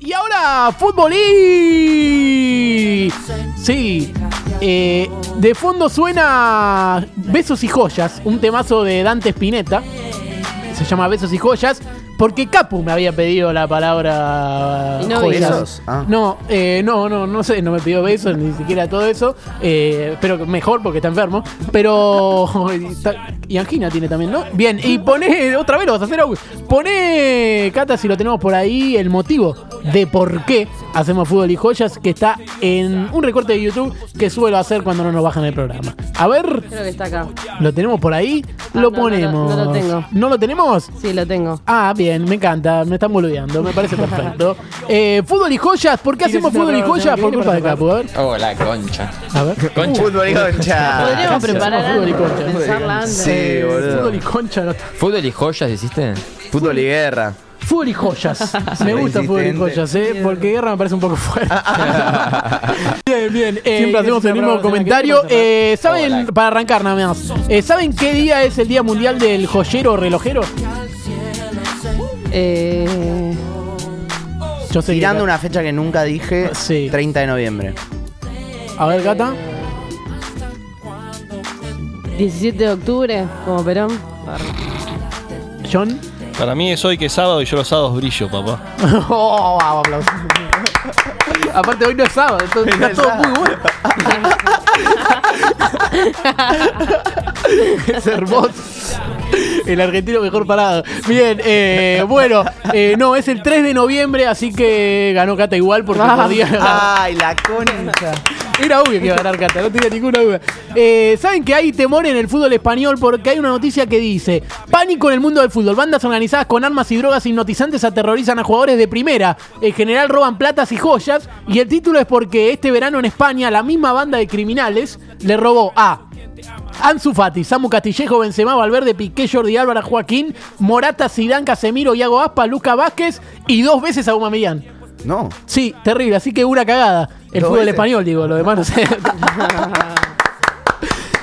y ahora fútbol y... Sí, eh, de fondo suena Besos y Joyas, un temazo de Dante Spinetta. Se llama Besos y Joyas. Porque Capu me había pedido la palabra Y no joyas. besos. Ah. No, eh, no, no, no sé, no me pidió besos, ni siquiera todo eso. Eh, pero mejor porque está enfermo. Pero. y angina tiene también, ¿no? Bien, y pone. Otra vez lo vas a hacer. Pone, Cata, si lo tenemos por ahí, el motivo de por qué hacemos fútbol y joyas, que está en un recorte de YouTube que suelo hacer cuando no nos bajan el programa. A ver, Creo que está acá. ¿lo tenemos por ahí? Ah, Lo no, no, no, ponemos. no lo tengo. ¿No lo tenemos? Sí, lo tengo. Ah, bien, me encanta, me están boludeando, me parece perfecto. Eh, fútbol y joyas, ¿por qué hacemos fútbol y joyas? Por culpa de no, Capu, a ver. Oh, la concha. A ver. Concha. Fútbol y concha. Podríamos ¿qué preparar? Fútbol y concha. Pensarla antes. Sí, boludo. Fútbol y concha. ¿Fútbol y joyas hiciste? Fútbol y guerra. Fútbol y joyas. Me gusta fútbol y joyas, ¿eh? Porque guerra me parece un poco fuerte. bien, bien. eh, Siempre hacemos el mismo comentario. ¿se la quiere Eh, ¿Saben, Hola. para arrancar nada más, eh, ¿saben qué día es el Día Mundial del Joyero o Relojero? Eh, Yo sé que- Tirando una fecha que nunca dije, Sí. 30 de noviembre. A ver, Gata. 17 de octubre, como Perón. John. Para mí es hoy que es sábado y yo los sábados brillo, papá. Oh, vamos, aplausos. Aparte hoy no es sábado, entonces está todo muy bueno. es hermoso. El argentino mejor parado. Bien, eh, bueno, eh, no, es el 3 de noviembre, así que ganó Cata igual porque podía ganar. Ay, la concha. Era obvio que iba a ganar Cata, no tenía ninguna duda. Eh, Saben que hay temor en el fútbol español porque hay una noticia que dice: Pánico en el mundo del fútbol. Bandas organizadas con armas y drogas hipnotizantes aterrorizan a jugadores de primera. En general roban platas y joyas. Y el título es porque este verano en España la misma banda de criminales le robó a. Ansu Fati, Samu Castillejo, Benzema, Valverde, Piqué, Jordi Álvaro, Joaquín, Morata, Zidane, Casemiro, Iago Aspa, Luca Vázquez y dos veces a Aubameyang. No. Sí, terrible, así que una cagada. El ¿Dos fútbol español, digo, lo demás no sé.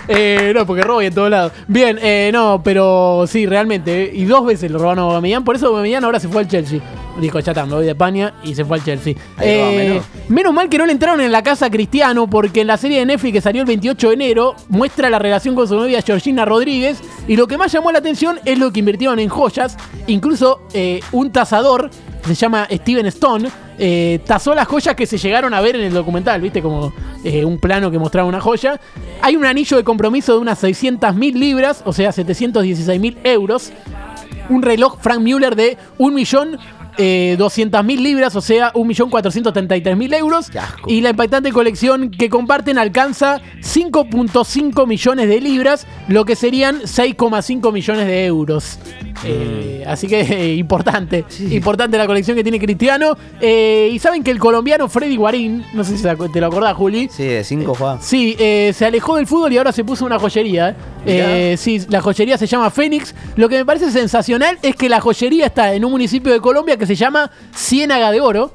Eh, no, porque robo y en todos lados. Bien, eh, no, pero sí, realmente. eh, y dos veces lo robaron a Aubameyang. Por eso Aubameyang ahora se fue al Chelsea. Dijo, ya está, me voy de España y se fue al Chelsea. Ahí va, Eh, menos. menos mal que no le entraron en la casa a Cristiano porque en la serie de Netflix que salió el 28 de enero muestra la relación con su novia Georgina Rodríguez y lo que más llamó la atención es lo que invirtieron en joyas. Incluso eh, un tasador, se llama Steven Stone, eh, tasó las joyas que se llegaron a ver en el documental, ¿viste? Como eh, un plano que mostraba una joya. Hay un anillo de compromiso de unas 600 mil libras, o sea, 716 mil euros un reloj Frank Müller de 1.200.000 libras, o sea, 1.433.000 euros. Y la impactante colección que comparten alcanza 5.5 millones de libras, lo que serían 6,5 millones de euros. Eh, así que eh, importante, importante la colección que tiene Cristiano. Eh, y saben que el colombiano Freddy Guarín, no sé si te lo acordás, Juli. Sí, de 5 juega. Sí, eh, se alejó del fútbol y ahora se puso una joyería. Eh, sí, la joyería se llama Fénix. Lo que me parece sensacional es que la joyería está en un municipio de Colombia que se llama Ciénaga de Oro.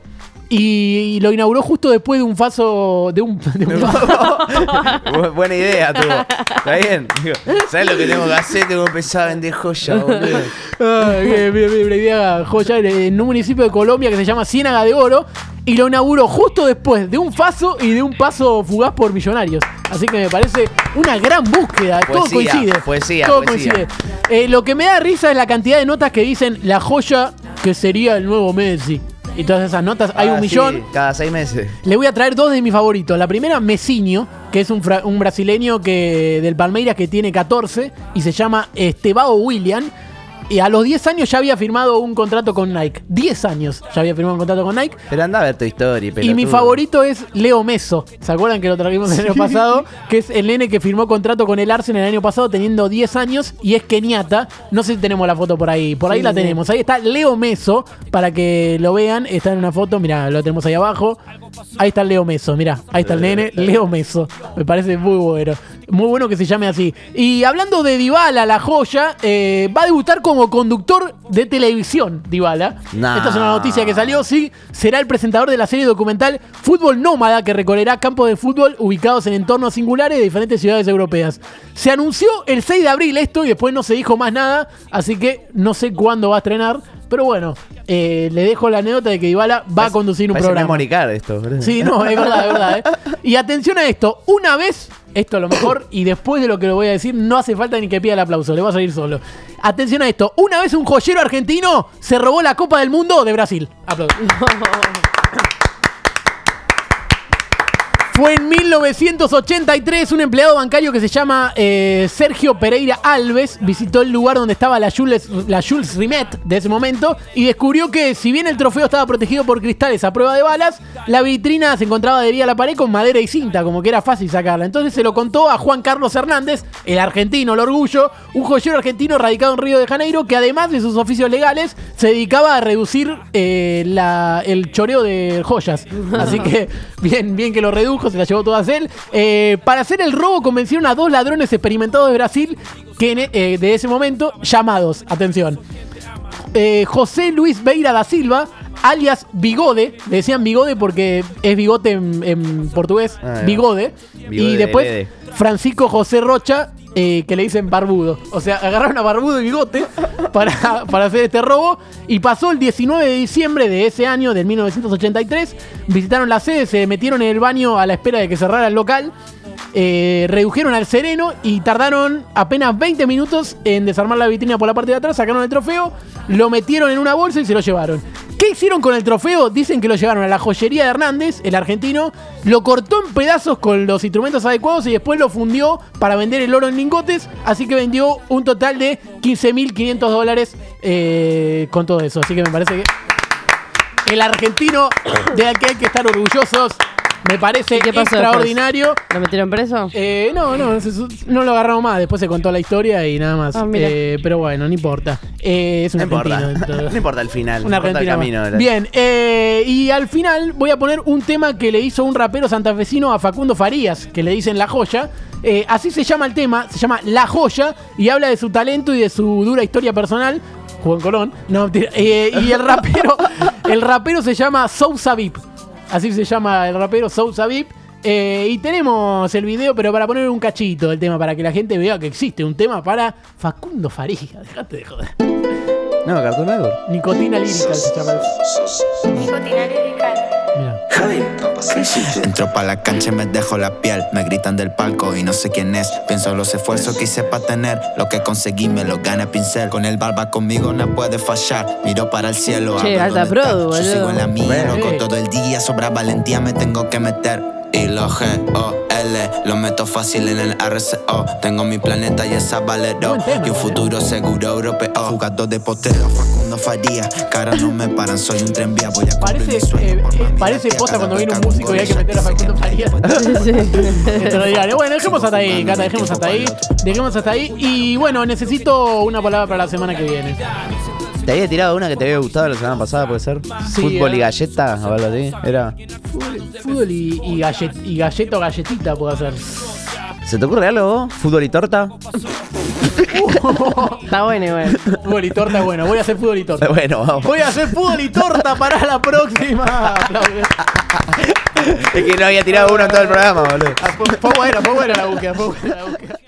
Y, y lo inauguró justo después de un faso. de un. de un- Bu- Buena idea, tuvo. Está bien. Digo, ¿Sabes lo que tengo que hacer? Tengo que empezar a vender joya, boludo. Ay, bien, bien, bien, una idea joya en- un municipio de Colombia que se llama Ciénaga de Oro. Y lo inauguró justo después de un faso y de un paso fugaz por millonarios. Así que me parece una gran búsqueda. Todo coincide. poesía, Todo poesía. coincide. Eh, lo que me da risa es la cantidad de notas que dicen la joya que sería el nuevo Messi. Y todas esas notas, hay Ah, un sí, millón. cada seis meses. Le voy a traer dos de mis favoritos. La primera, Messinho, que es un, fra- un brasileño que, del Palmeiras que tiene 14 y se llama Estebao William. Y a los 10 años ya había firmado un contrato con Nike. 10 años ya había firmado un contrato con Nike. Pero anda a ver tu historia, Y mi favorito es Leo Meso. ¿Se acuerdan que lo trajimos el año pasado? Que es el nene que firmó contrato con el Arsenal el año pasado teniendo 10 años y es keniata. No sé si tenemos la foto por ahí. Por ahí Sí, la sí. tenemos. Ahí está Leo Meso para que lo vean. Está en una foto. Mirá, lo tenemos ahí abajo. Ahí está Leo Meso. Mirá, ahí está el nene. Leo Meso. Me parece muy bueno. Muy bueno que se llame así. Y hablando de Dybala, la joya, eh, va a debutar como conductor de televisión, Dybala. Nah. Esta es una noticia que salió, sí. Será el presentador de la serie documental Fútbol Nómada, que recorrerá campos de fútbol ubicados en entornos singulares de diferentes ciudades europeas. Se anunció el 6 de abril esto y después no se dijo más nada, así que no sé cuándo va a estrenar. Pero bueno, eh, le dejo la anécdota de que Dybala va a conducir un programa. Card esto. Sí, no, es verdad, es verdad. ¿eh? Y atención a esto, una vez, esto es lo mejor, y después de lo que le voy a decir, no hace falta ni que pida el aplauso, le va a salir solo. Atención a esto, una vez un joyero argentino se robó la Copa del Mundo de Brasil. Aplausos. Fue en 1983 un empleado bancario que se llama eh, Sergio Pereira Alves visitó el lugar donde estaba la Jules, la Jules Rimet de ese momento y descubrió que si bien el trofeo estaba protegido por cristales a prueba de balas, la vitrina se encontraba adherida a la pared con madera y cinta, como que era fácil sacarla. Entonces se lo contó a Juan Carlos Hernández, el argentino, el orgullo, un joyero argentino radicado en Río de Janeiro que además de sus oficios legales se dedicaba a reducir eh, la- el choreo de joyas. Así que bien, bien que lo redujo, se la llevó todas él. Eh, para hacer el robo convencieron a dos ladrones experimentados de Brasil que eh, de ese momento llamados, atención, eh, José Luis Beira da Silva, alias Bigode, le decían Bigode porque es bigote en, en portugués, Ah. Bigode, Bigode y de después. Francisco José Rocha, eh, que le dicen Barbudo. O sea, agarraron a Barbudo y Bigote para, para hacer este robo. Y pasó el 19 de diciembre de ese año, del 1983. Visitaron la sede, se metieron en el baño a la espera de que cerrara el local. eh, redujeron al sereno y tardaron apenas 20 minutos en desarmar la vitrina por la parte de atrás, sacaron el trofeo, lo metieron en una bolsa y se lo llevaron. ¿Qué hicieron con el trofeo? Dicen que lo llevaron a la joyería de Hernández, el argentino, lo cortó en pedazos con los instrumentos adecuados y después lo fundió para vender el oro en lingotes, así que vendió un total de 15.500 dólares eh, con todo eso. Así que me parece que el argentino de al que hay que estar orgullosos, me parece ¿Y qué pasó extraordinario. ¿Lo metieron preso? Eh, no, no, no lo agarramos más. Después se contó la historia y nada más. Ah, mira. Eh, pero bueno, no importa. Eh, es un No importa. argentino. No importa el final. no importa el camino. más. Bien, eh, y al final voy a poner un tema que le hizo un rapero santafesino a Facundo Farías, que le dicen La Joya. Eh, así se llama el tema, se llama La Joya y habla de su talento y de su dura historia personal. Juan Colón. No. Eh, y el rapero, el rapero se llama Sousa Vip. Así se llama el rapero Sousa Vip. Eh, y tenemos el video, pero para poner un cachito del tema, para que la gente vea que existe un tema para Facundo Farías. Dejate de joder. No, Cartoon. Nicotina lírica se llama. Nicotina lirical. Entro pa' la cancha y me dejo la piel. Me gritan del palco y no sé quién es. Pienso en los esfuerzos que hice pa' tener. Lo que conseguí me lo gana pincel. Con el barba conmigo no puede fallar. Miro para el cielo. Che, a ver alta dónde está. produ, Yo sigo en la mía, Bueno. loco, todo el día. Sobra valentía me tengo que meter. Y los G-O-L, lo meto fácil en el RCO. Tengo mi planeta y esa valero. Y un futuro seguro europeo. Jugador de potero, Facundo Faría. Cara no me paran, soy un tren vía. Voy a Parece, eh, eh, parece posta cuando viene un músico y hay que meter a Facundo. Sí. Extraordinario. Bueno, dejemos hasta ahí, Cata, dejemos hasta ahí. Dejemos hasta ahí. Y bueno, necesito una palabra para la semana que viene. Te había tirado una que te había gustado la semana pasada, ¿puede ser? Fútbol eh. y galleta o algo así. Era. Fútbol, fútbol y, y, gallet, y galleta o galletita puedo hacer. ¿Se te ocurre algo vos? ¿Fútbol y torta? Está bueno igual. Fútbol y torta, bueno, voy a hacer fútbol y torta. Bueno, vamos. Voy a hacer fútbol y torta para la próxima. Aplausos. Es que no había tirado uno en todo el programa, boludo. Ah, fue, fue buena, fue buena la búsqueda, fue buena la búsqueda.